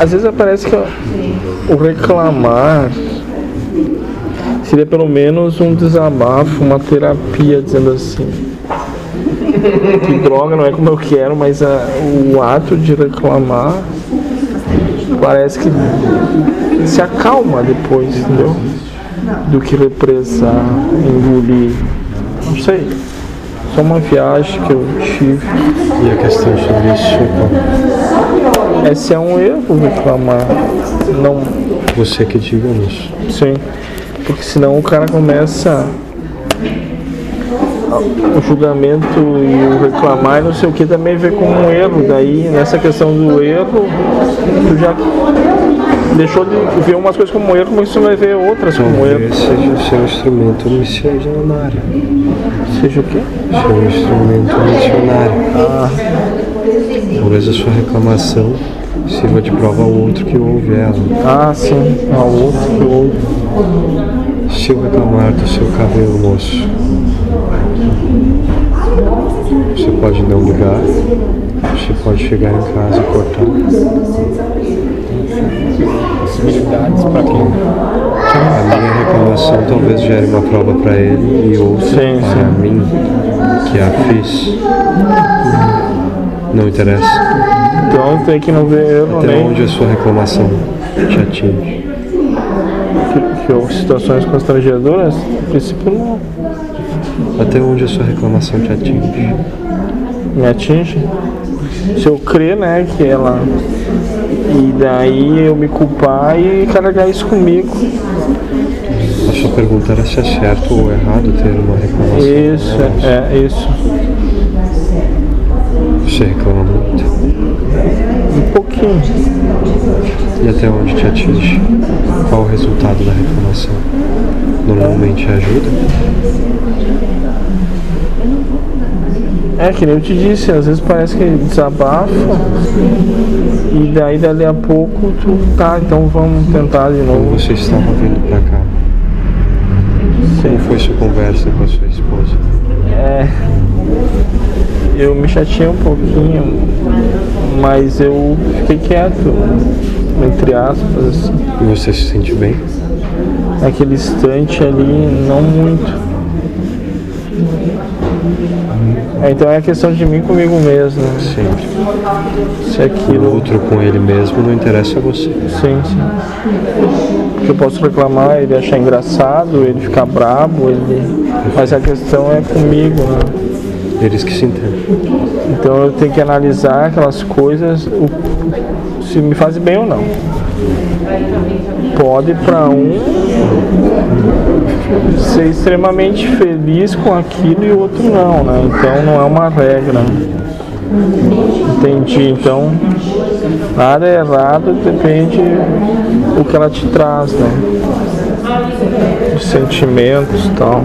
às vezes parece que o reclamar seria pelo menos um desabafo, uma terapia, dizendo assim. Que droga, não é como eu quero, mas a, o ato de reclamar parece que se acalma depois, entendeu? Do que represar, engolir. Não sei. Só uma viagem que eu tive. E a questão sobre isso? Esse é um erro reclamar. Não. Você que diga isso. Sim. Porque senão o cara começa o julgamento e o reclamar e não sei o que também vê como um erro. Daí nessa questão do erro, tu já deixou de ver umas coisas como erro, mas você vai ver outras como erro. Talvez seja o seu instrumento missionário. Seja o quê? Seu instrumento missionário. Ah, Talvez a sua reclamação sirva de prova ao outro que ouve ela. ah sim, ao outro que ouve. Se eu reclamar do seu cabelo, moço, você pode não ligar, você pode chegar em casa e cortar. Possibilidades para quem A minha reclamação talvez gere uma prova para ele e outra Sim, para sim. mim, que a fiz. Não interessa. Então tem que não ver erro Até nem onde a sua reclamação te atinge. que, que houve situações constrangedoras. No princípio não Até onde a sua reclamação te atinge. me atinge. Se eu crer, né, que ela. E daí eu me culpar e carregar isso comigo. A sua pergunta era se é certo ou errado ter uma reclamação. Isso, né? é, é isso. Você reclama muito. Um pouquinho. E até onde te atinge? Qual o resultado da reclamação? Normalmente ajuda? É que nem eu te disse, às vezes parece que desabafa e daí dali a pouco tu tá, então vamos tentar de novo. você estava vindo pra cá, como foi sua conversa com a sua esposa? É, eu me chateei um pouquinho, mas eu fiquei quieto, entre aspas, assim. E você se sente bem? Naquele instante ali, não muito. Então é questão de mim comigo mesmo, né? Sempre. Se O aquilo. outro com ele mesmo não interessa a você. Sim, sim. Porque eu posso reclamar, ele achar engraçado, ele ficar brabo, ele. Mas a questão é comigo, né? Eles que se entendem. Então eu tenho que analisar aquelas coisas, o- se me fazem bem ou não. Pode para um ser extremamente feliz com aquilo e o outro não, né? Então não é uma regra. Entendi. Então nada é errado, depende do que ela te traz, né? De sentimentos e tal.